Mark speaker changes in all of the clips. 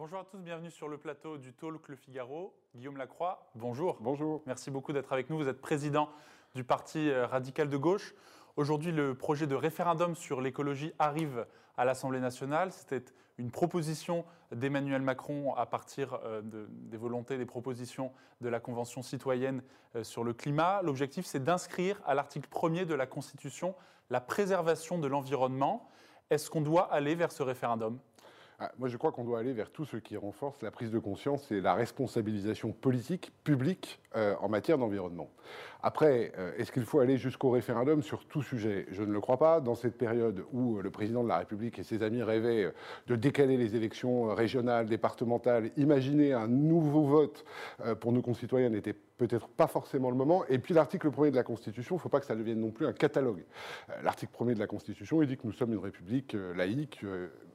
Speaker 1: Bonjour à tous, bienvenue sur le plateau du Talk Le Figaro. Guillaume Lacroix, bonjour.
Speaker 2: Bonjour.
Speaker 1: Merci beaucoup d'être avec nous. Vous êtes président du Parti euh, radical de gauche. Aujourd'hui, le projet de référendum sur l'écologie arrive à l'Assemblée nationale. C'était une proposition d'Emmanuel Macron à partir euh, de- des volontés, des propositions de la Convention citoyenne euh, sur le climat. L'objectif, c'est d'inscrire à l'article 1er de la Constitution la préservation de l'environnement. Est-ce qu'on doit aller vers ce référendum?
Speaker 2: Ah, moi, je crois qu'on doit aller vers tout ce qui renforce la prise de conscience et la responsabilisation politique, publique, euh, en matière d'environnement. Après, euh, est-ce qu'il faut aller jusqu'au référendum sur tout sujet? Je ne le crois pas. Dans cette période où euh, le président de la République et ses amis rêvaient de décaler les élections régionales, départementales, imaginer un nouveau vote pour nos concitoyens n'était peut-être pas forcément le moment. Et puis l'article 1er de la Constitution, il ne faut pas que ça devienne non plus un catalogue. L'article 1er de la Constitution, il dit que nous sommes une république laïque,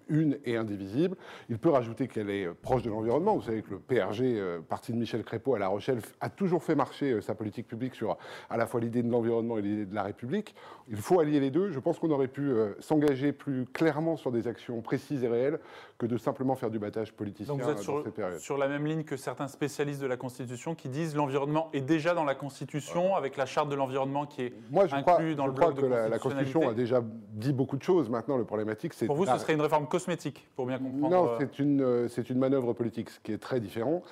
Speaker 2: une et indivisible. Il peut rajouter qu'elle est euh, proche de l'environnement. Vous savez que le PRG, euh, parti de Michel Crépeau à La Rochelle, a toujours fait marcher euh, sa politique publique sur à la fois l'idée de l'environnement et l'idée de la République. Il faut allier les deux. Je pense qu'on aurait pu euh, s'engager plus clairement sur des actions précises et réelles que de simplement faire du battage politicien
Speaker 1: Donc vous êtes
Speaker 2: euh,
Speaker 1: sur,
Speaker 2: cette période.
Speaker 1: sur la même ligne que certains spécialistes de la Constitution qui disent l'environnement est déjà dans la Constitution avec la charte de l'environnement qui est
Speaker 2: Moi, je
Speaker 1: inclus
Speaker 2: crois,
Speaker 1: dans
Speaker 2: je
Speaker 1: le
Speaker 2: crois
Speaker 1: bloc de
Speaker 2: que la, la Constitution a déjà dit beaucoup de choses. Maintenant, le problématique, c'est
Speaker 1: Pour vous, ce serait une réforme cosmétique, pour bien comprendre.
Speaker 2: Non,
Speaker 1: euh,
Speaker 2: c'est une, euh, c'est une manœuvre politique, ce qui est très différent.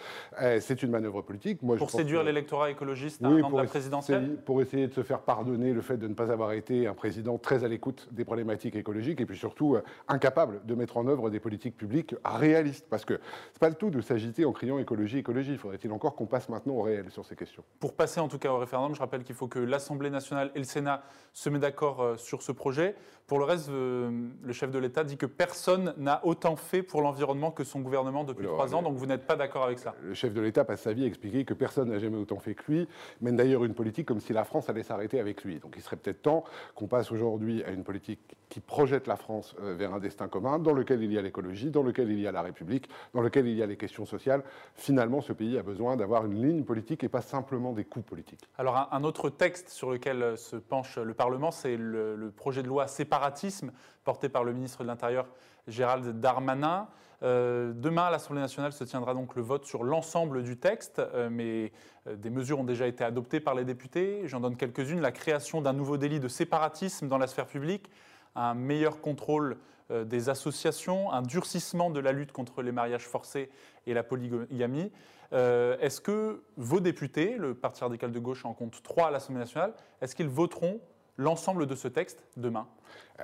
Speaker 2: Euh, c'est une manœuvre politique. Moi, je
Speaker 1: pour
Speaker 2: pense
Speaker 1: séduire
Speaker 2: que-
Speaker 1: l'électorat écologiste à
Speaker 2: Oui,
Speaker 1: un an de la
Speaker 2: essayer-
Speaker 1: présidentielle
Speaker 2: pour essayer de se faire pardonner le fait de ne pas avoir été un président très à l'écoute des problématiques écologiques et puis surtout incapable de mettre en œuvre des politiques publiques réalistes. Parce que c'est pas le tout de s'agiter en criant écologie, écologie. Faudrait-il encore qu'on passe maintenant au réel sur ces questions?
Speaker 1: Pour passer en tout cas au référendum, je rappelle qu'il faut que l'Assemblée nationale et le Sénat se mettent d'accord sur ce projet. Pour le reste, le chef de l'État dit que personne n'a autant fait pour l'environnement que son gouvernement depuis
Speaker 2: Alors,
Speaker 1: trois ans, donc vous n'êtes pas d'accord avec cela.
Speaker 2: Le chef de l'État passe sa vie à expliquer que personne n'a jamais autant fait que lui, mène d'ailleurs une politique comme si la France allait s'arrêter avec lui. Donc il serait peut-être temps qu'on passe aujourd'hui à une politique qui projette la France euh, vers un destin commun, dans lequel il y a l'écologie, dans lequel il y a la République, dans lequel il y a les questions sociales. Finalement, ce pays a besoin d'avoir une ligne politique et pas simplement des coups politiques.
Speaker 1: Alors un, autre texte sur lequel euh, se penche le Parlement, c'est le projet de loi séparatisme porté par le ministre de l'Intérieur Gérald Darmanin. Euh, demain, l'Assemblée nationale se tiendra donc le vote sur l'ensemble du texte, euh, mais euh, des mesures ont déjà été adoptées par les députés. J'en donne quelques-unes. La création d'un nouveau délit de séparatisme dans la sphère publique, un meilleur contrôle des associations, un durcissement de la lutte contre les mariages forcés et la polygamie. Est-ce que vos députés, le Parti radical de gauche en compte trois à l'Assemblée nationale, est-ce qu'ils voteront l'ensemble de ce texte demain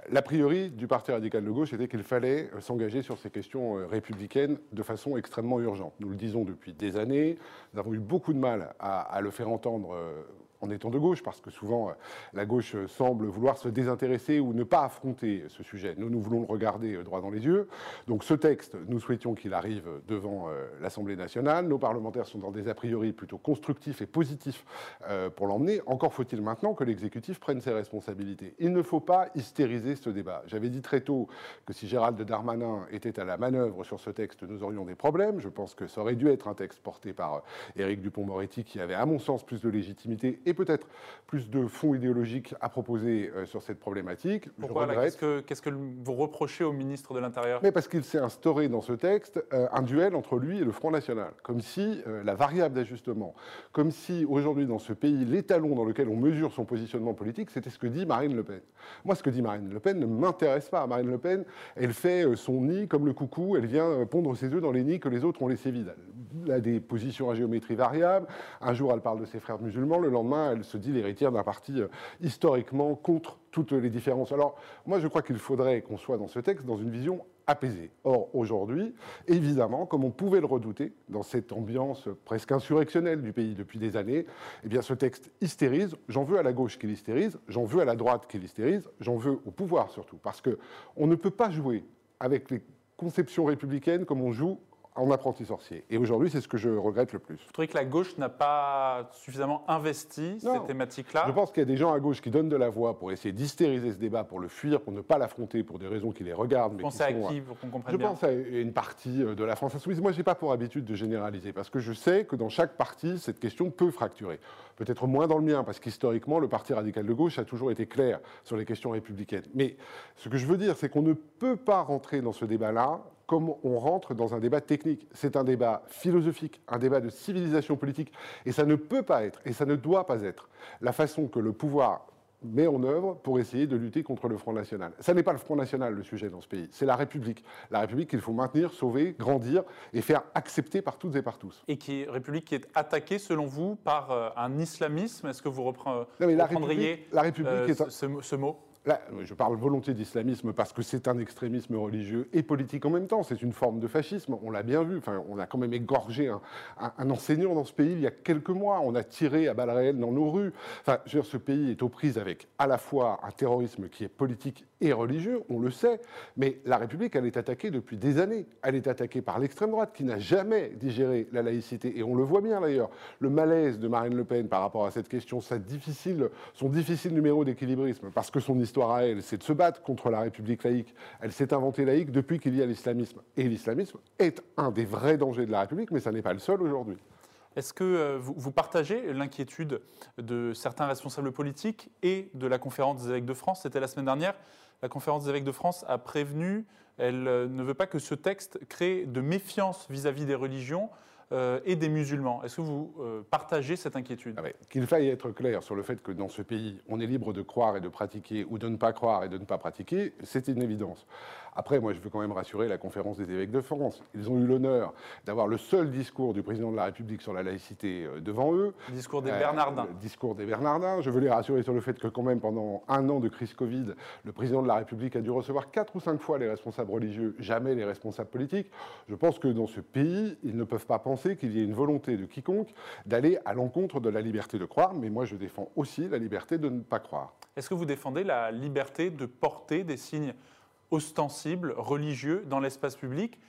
Speaker 2: L'a priori du Parti radical de gauche était qu'il fallait euh, s'engager sur ces questions euh, républicaines de façon extrêmement urgente. Nous le disons depuis des années, nous avons eu beaucoup de mal à, le faire entendre euh, en étant de gauche, parce que souvent euh, la gauche euh, semble vouloir se désintéresser ou ne pas affronter ce sujet. Nous, nous voulons le regarder euh, droit dans les yeux. Donc ce texte, nous souhaitions qu'il arrive devant l'Assemblée nationale. Nos parlementaires sont dans des a priori plutôt constructifs et positifs pour l'emmener. Encore faut-il maintenant que l'exécutif prenne ses responsabilités. Il ne faut pas hystériser ce débat. J'avais dit très tôt que si Gérald Darmanin était à la manœuvre sur ce texte, nous aurions des problèmes. Je pense que ça aurait dû être un texte porté par Éric Dupont-Moretti qui avait, à mon sens, plus de légitimité et peut-être plus de fond idéologique à proposer euh, sur cette problématique.
Speaker 1: Pourquoi. Qu'est-ce que, vous reprochez au ministre de l'Intérieur?
Speaker 2: Mais parce qu'il s'est instauré dans ce texte euh, un duel entre lui et le Front National. Comme si euh, la variable d'ajustement, comme si aujourd'hui dans ce pays, l'étalon dans lequel on mesure son positionnement politique, c'était ce que dit Marine Le Pen. Moi, ce que dit Marine Le Pen ne m'intéresse pas. Marine Le Pen, elle fait son nid comme le coucou, elle vient pondre ses œufs dans les nids que les autres ont laissés vides. Elle a des positions à géométrie variable. Un jour, elle parle de ses frères musulmans. Le lendemain, elle se dit l'héritière d'un parti euh, historiquement contre toutes les différences. Alors, moi, je crois qu'il faudrait qu'on soit dans ce texte dans une vision apaisée. Or, aujourd'hui, évidemment, comme on pouvait le redouter, dans cette ambiance presque insurrectionnelle du pays depuis des années, eh bien, ce texte hystérise. J'en veux à la gauche qui l'hystérise, j'en veux à la droite qui l'hystérise, j'en veux au pouvoir surtout, parce que on ne peut pas jouer avec les conceptions républicaines comme on joue en apprenti sorcier. Et aujourd'hui, c'est ce que je regrette le plus.
Speaker 1: Vous trouvez que la gauche n'a pas suffisamment investi
Speaker 2: Non.
Speaker 1: cette thématique-là
Speaker 2: Je pense qu'il y a des gens à gauche qui donnent de la voix pour essayer d'hystériser ce débat, pour le fuir, pour ne pas l'affronter pour des raisons qui les regardent. Mais
Speaker 1: Vous pensez
Speaker 2: qui
Speaker 1: à
Speaker 2: sont,
Speaker 1: qui pour qu'on comprenne
Speaker 2: Je
Speaker 1: bien
Speaker 2: pense à une partie euh, de la France insoumise. Moi, je n'ai pas pour habitude de généraliser, parce que je sais que dans chaque parti, cette question peut fracturer. Peut-être moins dans le mien, parce qu'historiquement, le Parti radical de gauche a toujours été clair sur les questions républicaines. Mais ce que je veux dire, c'est qu'on ne peut pas rentrer dans ce débat-là comme on rentre dans un débat technique. C'est un débat philosophique, un débat de civilisation politique. Et ça ne peut pas être, et ça ne doit pas être, la façon que le pouvoir met en œuvre pour essayer de lutter contre le Front National. Ça n'est pas le Front National le sujet dans ce pays, c'est la République. La République qu'il faut maintenir, sauver, grandir et faire accepter par toutes et par tous.
Speaker 1: Et qui est République qui est attaquée, selon vous, par euh, un islamisme? Est-ce que vous reprendriez
Speaker 2: la République, la République euh, est
Speaker 1: ce mot?
Speaker 2: Là, je parle volontiers d'islamisme parce que c'est un extrémisme religieux et politique en même temps. C'est une forme de fascisme. On l'a bien vu. Enfin, on a quand même égorgé un, enseignant dans ce pays il y a quelques mois. On a tiré à balles réelles dans nos rues. Enfin, ce pays est aux prises avec à la fois un terrorisme qui est politique et religieux, on le sait. Mais la République, elle est attaquée depuis des années. Elle est attaquée par l'extrême droite qui n'a jamais digéré la laïcité. Et on le voit bien d'ailleurs. Le malaise de Marine Le Pen par rapport à cette question, son difficile numéro d'équilibrisme, parce que son histoire à elle, c'est de se battre contre la République laïque. Elle s'est inventée laïque depuis qu'il y a l'islamisme. Et l'islamisme est un des vrais dangers de la République, mais ça n'est pas le seul aujourd'hui.
Speaker 1: Est-ce que euh, vous partagez l'inquiétude de certains responsables politiques et de la conférence des évêques de France? C'était la semaine dernière. La conférence des évêques de France a prévenu, elle euh, ne veut pas que ce texte crée de méfiance vis-à-vis des religions. Euh, et des musulmans. Est-ce que vous euh, partagez cette inquiétude?
Speaker 2: Ah Qu'il faille être clair sur le fait que dans ce pays, on est libre de croire et de pratiquer, ou de ne pas croire et de ne pas pratiquer, c'est une évidence. Après, moi, je veux quand même rassurer la conférence des évêques de France. Ils ont eu l'honneur d'avoir le seul discours du président de la République sur la laïcité euh, devant eux.
Speaker 1: Le discours des Bernardins.
Speaker 2: le discours des Bernardins. Je veux les rassurer sur le fait que quand même, pendant un an de crise Covid, le président de la République a dû recevoir quatre ou cinq fois les responsables religieux, jamais les responsables politiques. Je pense que dans ce pays, ils ne peuvent pas penser qu'il y ait une volonté de quiconque d'aller à l'encontre de la liberté de croire, mais moi je défends aussi la liberté de ne pas croire.
Speaker 1: Est-ce que vous défendez la liberté de porter des signes ostensible, religieux, dans l'espace public.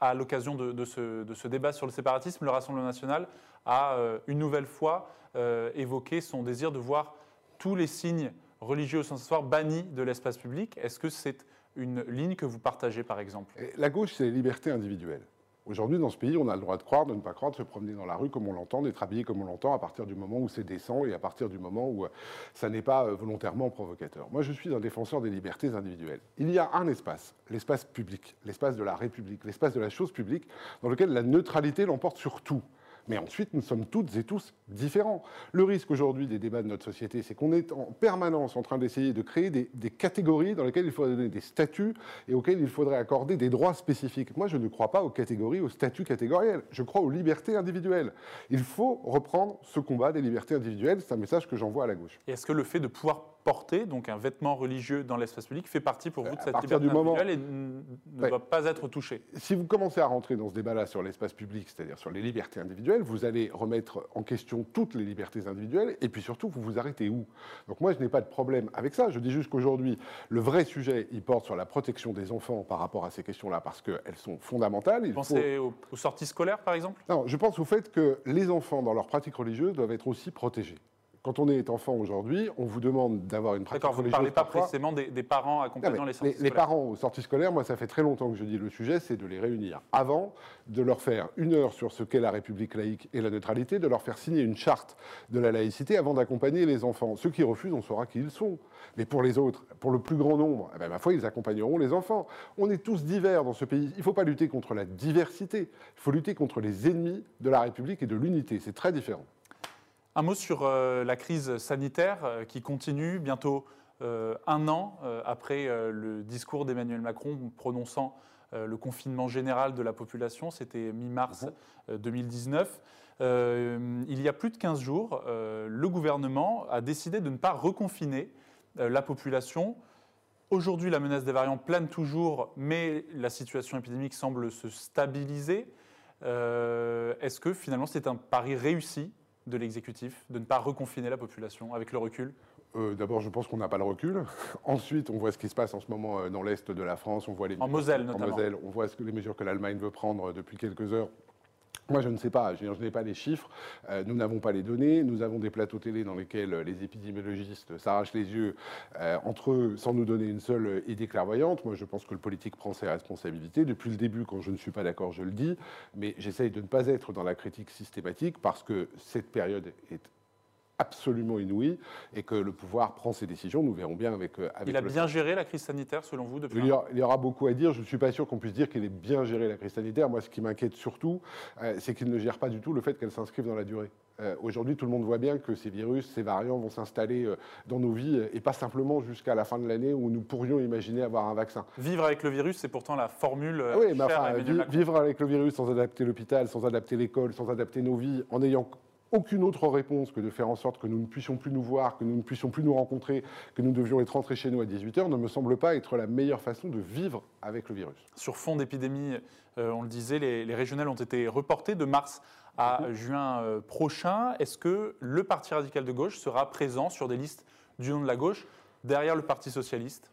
Speaker 1: À l'occasion de, ce, débat sur le séparatisme, le Rassemblement national a euh, une nouvelle fois euh, évoqué son désir de voir tous les signes religieux ostensatoires bannis de l'espace public. Est-ce que c'est une ligne que vous partagez, par exemple?
Speaker 2: La gauche, c'est la liberté individuelle. Aujourd'hui, dans ce pays, on a le droit de croire, de ne pas croire, de se promener dans la rue comme on l'entend, d'être habillé comme on l'entend, à partir du moment où c'est décent et à partir du moment où euh, ça n'est pas euh, volontairement provocateur. Moi, je suis un défenseur des libertés individuelles. Il y a un espace, l'espace public, l'espace de la République, l'espace de la chose publique, dans lequel la neutralité l'emporte sur tout. Mais ensuite, nous sommes toutes et tous différents. Le risque aujourd'hui des débats de notre société, c'est qu'on est en permanence en train d'essayer de créer des, catégories dans lesquelles il faudrait donner des statuts et auxquelles il faudrait accorder des droits spécifiques. Moi, je ne crois pas aux catégories, aux statuts catégoriels. Je crois aux libertés individuelles. Il faut reprendre ce combat des libertés individuelles. C'est un message que j'envoie à la gauche.
Speaker 1: Est-ce que le fait de pouvoir porter, donc un vêtement religieux dans l'espace public, fait partie pour vous de cette liberté du moment, et ne doit pas être touché
Speaker 2: Si vous commencez à rentrer dans ce débat-là sur l'espace public, c'est-à-dire sur les libertés individuelles, vous allez remettre en question toutes les libertés individuelles, et puis surtout, vous vous arrêtez où? Donc moi, je n'ai pas de problème avec ça. Je dis juste qu'aujourd'hui, le vrai sujet, il porte sur la protection des enfants par rapport à ces questions-là, parce qu'elles sont fondamentales.
Speaker 1: Vous pensez aux, aux sorties scolaires, par exemple?
Speaker 2: Non, je pense au fait que les enfants, dans leur pratique religieuse, doivent être aussi protégés. Quand on est enfant aujourd'hui, on vous demande d'avoir une pratique religieuse.
Speaker 1: D'accord, vous ne parlez pas précisément des, parents accompagnant les sorties
Speaker 2: les, les parents aux sorties scolaires, moi, ça fait très longtemps que je dis le sujet, c'est de les réunir avant, de leur faire une heure sur ce qu'est la République laïque et la neutralité, de leur faire signer une charte de la laïcité avant d'accompagner les enfants. Ceux qui refusent, on saura qui ils sont. Mais pour les autres, pour le plus grand nombre, eh ben, ma foi, ils accompagneront les enfants. On est tous divers dans ce pays. Il ne faut pas lutter contre la diversité, il faut lutter contre les ennemis de la République et de l'unité. C'est très différent.
Speaker 1: Un mot sur euh, la crise sanitaire euh, qui continue bientôt euh, un an après le discours d'Emmanuel Macron prononçant le confinement général de la population, c'était mi-mars 2019. Mhm. il y a plus de 15 jours, le gouvernement a décidé de ne pas reconfiner la population. Aujourd'hui, la menace des variants plane toujours, mais la situation épidémique semble se stabiliser. Est-ce que finalement c'est un pari réussi de l'exécutif de ne pas reconfiner la population avec le recul
Speaker 2: euh, D'abord, je pense qu'on n'a pas le recul. Ensuite, on voit ce qui se passe en ce moment euh, dans l'est de la France. On voit les
Speaker 1: en Moselle, notamment.
Speaker 2: Moselle, on voit ce que les mesures que l'Allemagne veut prendre depuis quelques heures moi, je ne sais pas, je, n'ai pas les chiffres, euh, nous n'avons pas les données, nous avons des plateaux télé dans lesquels les épidémiologistes s'arrachent les yeux euh, entre eux sans nous donner une seule idée clairvoyante. Moi, je pense que le politique prend ses responsabilités. Depuis le début, quand je ne suis pas d'accord, je le dis, mais j'essaye de ne pas être dans la critique systématique parce que cette période est absolument inouïe et que le pouvoir prend ses décisions. Nous verrons bien avec. avec
Speaker 1: il a bien géré la crise sanitaire, selon vous, depuis
Speaker 2: il y, aura, il y aura beaucoup à dire. Je ne suis pas sûr qu'on puisse dire qu'il ait bien géré la crise sanitaire. Moi, ce qui m'inquiète surtout, c'est qu'il ne gère pas du tout le fait qu'elle s'inscrive dans la durée. Euh, aujourd'hui, tout le monde voit bien que ces virus, ces variants vont s'installer euh, dans nos vies et pas simplement jusqu'à la fin de l'année où nous pourrions imaginer avoir un vaccin.
Speaker 1: Vivre avec le virus, c'est pourtant la formule.
Speaker 2: Oui, mais enfin, vivre avec le virus sans adapter l'hôpital, sans adapter l'école, sans adapter nos vies, en ayant aucune autre réponse que de faire en sorte que nous ne puissions plus nous voir, que nous ne puissions plus nous rencontrer, que nous devions être rentrés chez nous à 18h, ne me semble pas être la meilleure façon de vivre avec le virus.
Speaker 1: Sur fond d'épidémie, euh, on le disait, les, les, régionales ont été reportées de mars à mhm. juin euh, prochain. Est-ce que le Parti radical de gauche sera présent sur des listes du nom de la gauche derrière le Parti socialiste?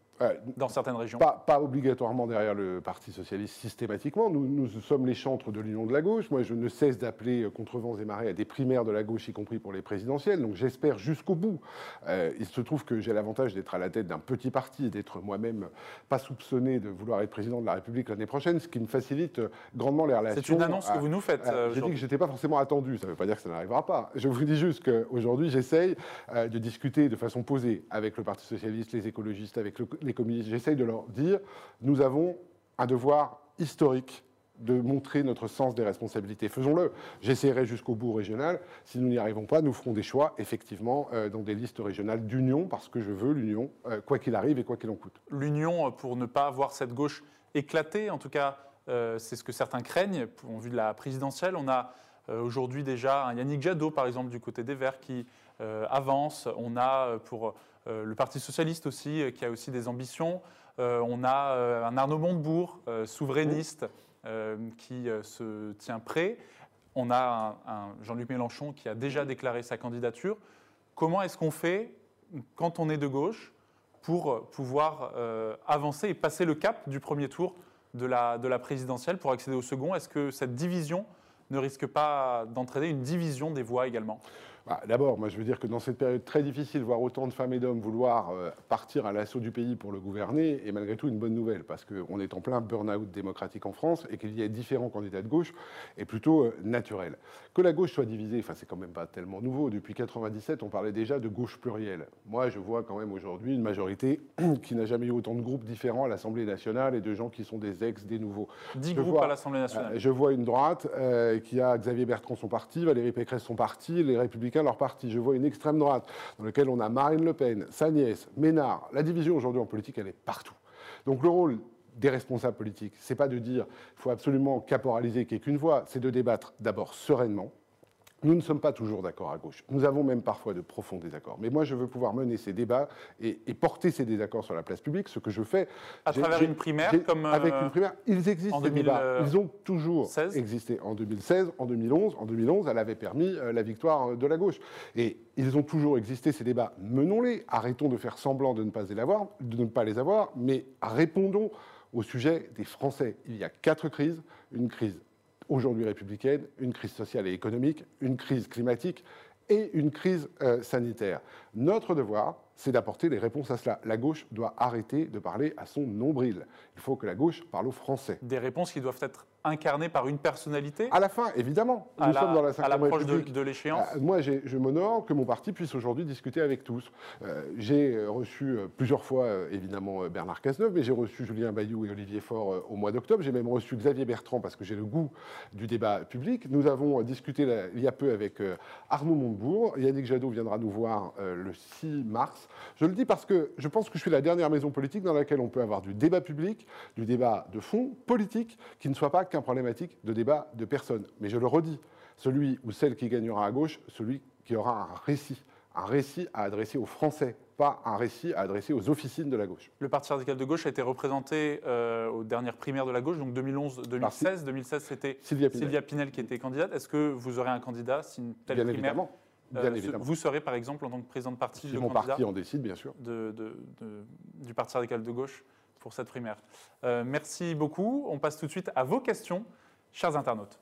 Speaker 1: Dans certaines régions
Speaker 2: pas, pas, obligatoirement derrière le Parti socialiste systématiquement. Nous, nous sommes les chantres de l'union de la gauche. Moi, je ne cesse d'appeler euh, contre vents et marées à des primaires de la gauche, y compris pour les présidentielles. Donc j'espère jusqu'au bout. Euh, il se trouve que j'ai l'avantage d'être à la tête d'un petit parti et d'être moi-même pas soupçonné de vouloir être président de la République l'année prochaine, ce qui me facilite euh, grandement les relations.
Speaker 1: C'est une annonce que vous nous faites.
Speaker 2: J'ai dit que je n'étais pas forcément attendu. Ça ne veut pas dire que ça n'arrivera pas. Je vous dis juste qu'aujourd'hui, j'essaye de discuter de façon posée avec le Parti socialiste, les écologistes, avec les communistes. J'essaye de leur dire, nous avons un devoir historique de montrer notre sens des responsabilités. Faisons-le. J'essaierai jusqu'au bout régional. Si nous n'y arrivons pas, nous ferons des choix, effectivement, euh, dans des listes régionales d'union, parce que je veux l'union, euh, quoi qu'il arrive et quoi qu'il en coûte.
Speaker 1: L'union, pour ne pas voir cette gauche éclater, en tout cas, euh, c'est ce que certains craignent, en vue de la présidentielle. On a aujourd'hui déjà un Yannick Jadot, par exemple, du côté des Verts, qui avance. On a pour le Parti socialiste aussi, qui a aussi des ambitions. Euh, on a euh, un Arnaud Montebourg, euh, souverainiste, qui se tient prêt. On a un, Jean-Luc Mélenchon qui a déjà déclaré sa candidature. Comment est-ce qu'on fait quand on est de gauche pour pouvoir avancer et passer le cap du premier tour de la, de la présidentielle pour accéder au second? Est-ce que cette division ne risque pas d'entraîner une division des voix également?
Speaker 2: Bah, d'abord, moi je veux dire que dans cette période très difficile, voir autant de femmes et d'hommes vouloir euh, partir à l'assaut du pays pour le gouverner est malgré tout une bonne nouvelle, parce qu'on est en plein burn-out démocratique en France et qu'il y ait différents candidats de gauche est plutôt euh, naturel. Que la gauche soit divisée, enfin c'est quand même pas tellement nouveau. Depuis 1997, on parlait déjà de gauche plurielle. Moi je vois quand même aujourd'hui une majorité qui n'a jamais eu autant de groupes différents à l'Assemblée nationale et de gens qui sont des ex, des nouveaux.
Speaker 1: Dix groupes à l'Assemblée nationale.
Speaker 2: Euh, je vois une droite qui a Xavier Bertrand son parti, Valérie Pécresse son parti, les Républicains leur parti. Je vois une extrême droite dans laquelle on a Marine Le Pen, sa nièce, Ménard. La division aujourd'hui en politique, elle est partout. Donc le rôle des responsables politiques, c'est pas de dire il faut absolument caporaliser qu'il n'y ait qu'une voix, c'est de débattre d'abord sereinement, nous ne sommes pas toujours d'accord à gauche. Nous avons même parfois de profonds désaccords. Mais moi, je veux pouvoir mener ces débats et, porter ces désaccords sur la place publique, ce que je fais.
Speaker 1: À travers une primaire comme.
Speaker 2: Avec une primaire. Ils existent, ces débats. Ils ont toujours existé. En 2016, en 2011. En 2011, elle avait permis euh, la victoire euh, de la gauche. Et ils ont toujours existé, ces débats. Menons-les. Arrêtons de faire semblant de ne pas les avoir, de ne pas les avoir mais répondons au sujet des Français. Il y a quatre crises. Une crise aujourd'hui républicaine, une crise sociale et économique, une crise climatique et une crise euh, sanitaire. Notre devoir, c'est d'apporter des réponses à cela. La gauche doit arrêter de parler à son nombril. Il faut que la gauche parle aux Français.
Speaker 1: Des réponses qui doivent être incarnées par une personnalité
Speaker 2: À la fin, évidemment. Nous sommes dans la
Speaker 1: À l'approche de, l'échéance
Speaker 2: euh, Moi, je m'honore que mon parti puisse aujourd'hui discuter avec tous. Euh, j'ai euh, reçu plusieurs fois, évidemment, Bernard Cazeneuve, mais j'ai reçu Julien Bayou et Olivier Faure au mois d'octobre. J'ai même reçu Xavier Bertrand parce que j'ai le goût du débat public. Nous avons discuté il y a peu avec Arnaud Montebourg. Yannick Jadot viendra nous voir le 6 mars. Je le dis parce que je pense que je suis la dernière maison politique dans laquelle on peut avoir du débat public, du débat de fond, politique, qui ne soit pas qu'un problématique de débat de personnes. Mais je le redis, celui ou celle qui gagnera à gauche, celui qui aura un récit, un récit à adresser aux Français, pas un récit à adresser aux officines de la gauche.
Speaker 1: Le Parti radical de gauche a été représenté euh, aux dernières primaires de la gauche, donc 2011-2016. 2016, c'était Sylvia, Pinel qui était candidate. Est-ce que vous aurez un candidat si une telle
Speaker 2: Bien
Speaker 1: primaire
Speaker 2: évidemment.
Speaker 1: Euh, vous serez par exemple en tant que président de parti
Speaker 2: si mon parti en décide, bien sûr.
Speaker 1: du Parti radical de gauche pour cette primaire. Euh, merci beaucoup. On passe tout de suite à vos questions, chers internautes.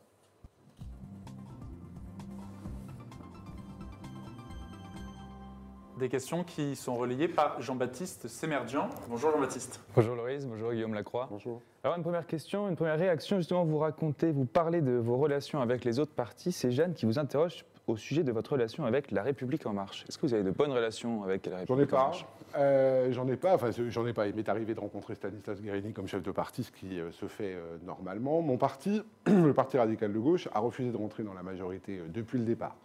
Speaker 1: Des questions qui sont relayées par Jean-Baptiste Semerdian. Bonjour Jean-Baptiste.
Speaker 3: Bonjour Loris, bonjour Guillaume Lacroix.
Speaker 2: Bonjour.
Speaker 3: Alors une première question, une première réaction, justement vous racontez, vous parlez de vos relations avec les autres partis. C'est Jeanne qui vous interroge au sujet de votre relation avec La République En Marche. Est-ce que vous avez de bonnes relations avec La République En. Marche?
Speaker 2: Euh, j'en ai pas. Enfin, j'en ai pas. Il m'est arrivé de rencontrer Stanislas Guérini comme chef de parti, ce qui euh, se fait euh, normalement. Mon parti, le Parti radical de gauche, a refusé de rentrer dans la majorité euh, depuis le départ.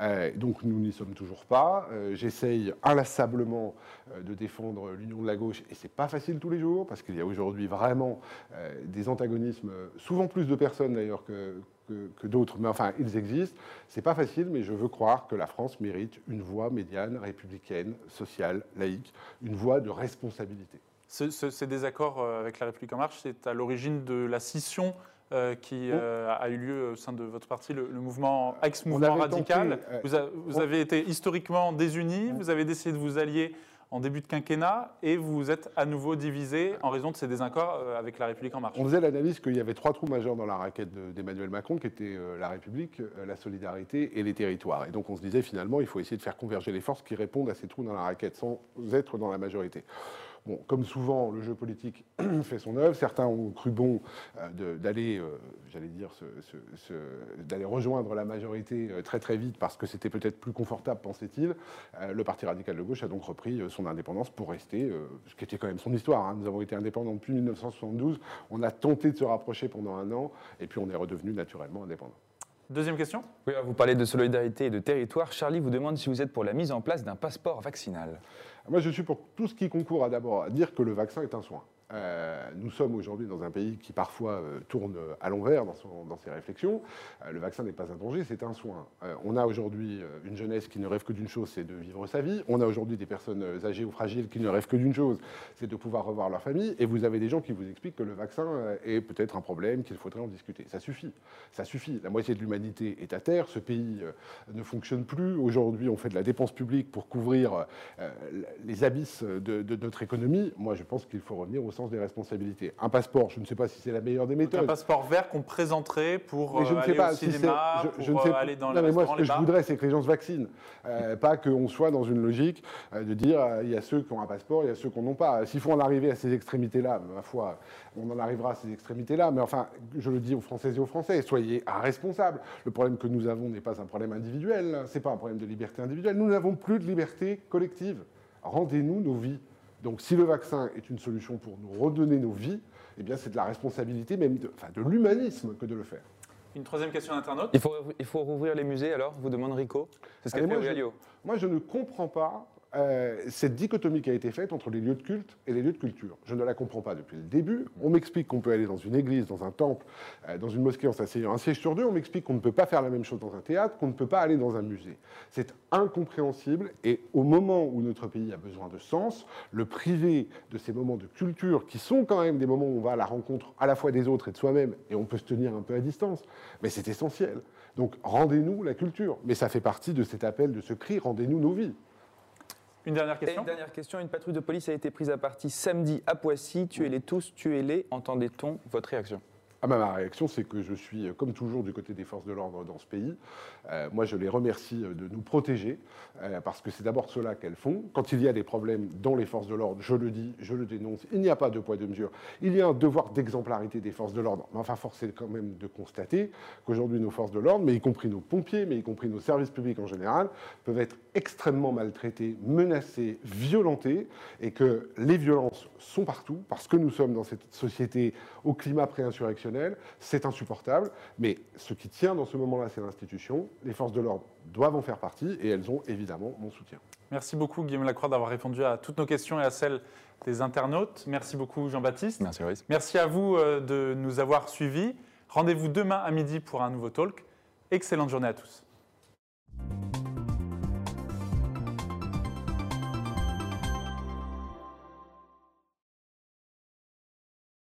Speaker 2: Euh, donc nous n'y sommes toujours pas. Euh, J'essaye inlassablement euh, de défendre l'union de la gauche et c'est pas facile tous les jours parce qu'il y a aujourd'hui vraiment des antagonismes, souvent plus de personnes d'ailleurs que, que- d'autres, mais enfin ils existent. C'est pas facile, mais je veux croire que la France mérite une voie médiane, républicaine, sociale, laïque, une voie de responsabilité.
Speaker 1: Ce- ce- ces désaccords avec La République En Marche, c'est à l'origine de la scission euh, qui euh, a eu lieu au sein de votre parti, le, le mouvement ex-mouvement
Speaker 2: avait
Speaker 1: radical.
Speaker 2: tenté, euh,
Speaker 1: vous, a- vous
Speaker 2: on-
Speaker 1: avez été historiquement désunis, vous avez décidé de vous allier en début de quinquennat et vous vous êtes à nouveau divisé en raison de ces désaccords euh, avec La République En Marche.
Speaker 2: On faisait l'analyse qu'il y avait trois trous majeurs dans la raquette de- d'Emmanuel Macron, qui étaient euh, la République, euh, la solidarité et les territoires. Et donc on se disait finalement, il faut essayer de faire converger les forces qui répondent à ces trous dans la raquette sans être dans la majorité. Bon, comme souvent, le jeu politique fait son œuvre. Certains ont cru bon euh, d'aller, euh, j'allais dire, d'aller rejoindre la majorité euh, très très vite parce que c'était peut-être plus confortable, pensait-il. Euh, le Parti radical de gauche a donc repris euh, son indépendance pour rester, euh, ce qui était quand même son histoire. hein. Nous avons été indépendants depuis 1972. On a tenté de se rapprocher pendant un an et puis on est redevenu naturellement indépendant.
Speaker 1: Deuxième question
Speaker 3: Oui, vous parlez de solidarité et de territoire. Charlie vous demande si vous êtes pour la mise en place d'un passeport vaccinal.
Speaker 2: Moi, je suis pour tout ce qui concourt à d'abord à dire que le vaccin est un soin. Euh, nous sommes aujourd'hui dans un pays qui parfois euh, tourne à l'envers dans, ses réflexions. Euh, le vaccin n'est pas un danger, c'est un soin. Euh, on a aujourd'hui euh, une jeunesse qui ne rêve que d'une chose, c'est de vivre sa vie. On a aujourd'hui des personnes euh, âgées ou fragiles qui ne rêvent que d'une chose, c'est de pouvoir revoir leur famille. Et vous avez des gens qui vous expliquent que le vaccin euh, est peut-être un problème, qu'il faudrait en discuter. Ça suffit. Ça suffit. La moitié de l'humanité est à terre. Ce pays euh, ne fonctionne plus. Aujourd'hui, on fait de la dépense publique pour couvrir euh, les abysses de, de notre économie. Moi, je pense qu'il faut revenir au sens des responsabilités. Un passeport, je ne sais pas si c'est la meilleure des
Speaker 1: Donc un
Speaker 2: méthodes.
Speaker 1: passeport vert qu'on présenterait pour
Speaker 2: Mais je
Speaker 1: euh,
Speaker 2: ne sais
Speaker 1: aller
Speaker 2: pas
Speaker 1: au
Speaker 2: si
Speaker 1: cinéma,
Speaker 2: je- je
Speaker 1: pour
Speaker 2: ne sais
Speaker 1: euh, aller dans
Speaker 2: Non, mais moi, ce que je voudrais, c'est que les gens se vaccinent. Euh, pas qu'on soit dans une logique de dire il y a ceux qui ont un passeport, il y a ceux qui n'en ont pas. S'il faut en arriver à ces extrémités-là, ma foi, on en arrivera à ces extrémités-là. Mais enfin, je le dis aux Françaises et aux Français, soyez responsables. Le problème que nous avons n'est pas un problème individuel, c'est pas un problème de liberté individuelle. Nous n'avons plus de liberté collective. Rendez-nous nos vies. Donc, si le vaccin est une solution pour nous redonner nos vies, eh bien, c'est de la responsabilité, même de, enfin, de l'humanisme que de le faire.
Speaker 1: Une troisième question d'internaute.
Speaker 3: Il faut, il faut rouvrir les musées alors? Vous demande Rico. C'est ce qu'a fait
Speaker 2: moi, je-. Moi, je ne comprends pas euh, cette dichotomie qui a été faite entre les lieux de culte et les lieux de culture. Je ne la comprends pas depuis le début. On m'explique qu'on peut aller dans une église, dans un temple, euh, dans une mosquée en s'asseyant un siège sur deux. On m'explique qu'on ne peut pas faire la même chose dans un théâtre, qu'on ne peut pas aller dans un musée. C'est incompréhensible et au moment où notre pays a besoin de sens, le priver de ces moments de culture qui sont quand même des moments où on va à la rencontre à la fois des autres et de soi-même et on peut se tenir un peu à distance, mais c'est essentiel. Donc rendez-nous la culture. Mais ça fait partie de cet appel, de ce cri, rendez-nous nos vies.
Speaker 1: Une dernière
Speaker 3: Et
Speaker 1: question.
Speaker 3: une dernière question, une patrouille de police a été prise à partie samedi à Poissy. Tuez-les tous, tuez-les. Entendait-on votre réaction?
Speaker 2: Ah bah, ma réaction, c'est que je suis, euh, comme toujours, du côté des forces de l'ordre dans ce pays. Euh, moi, je les remercie euh, de nous protéger, parce que c'est d'abord cela qu'elles font. Quand il y a des problèmes dans les forces de l'ordre, je le dis, je le dénonce, il n'y a pas de poids, de mesure. Il y a un devoir d'exemplarité des forces de l'ordre. Mais enfin, force est quand même de constater qu'aujourd'hui, nos forces de l'ordre, mais y compris nos pompiers, mais y compris nos services publics en général, peuvent être extrêmement maltraités, menacés, violentés, et que les violences sont partout, parce que nous sommes dans cette société au climat pré-insurrectionnel, c'est insupportable, mais ce qui tient dans ce moment-là, c'est l'institution. Les forces de l'ordre doivent en faire partie, et elles ont évidemment mon soutien.
Speaker 1: Merci beaucoup Guillaume Lacroix d'avoir répondu à toutes nos questions et à celles des internautes. Merci beaucoup Jean-Baptiste.
Speaker 3: Merci.
Speaker 1: Merci à vous euh, de nous avoir suivis. Rendez-vous demain à midi pour un nouveau talk. Excellente journée à tous.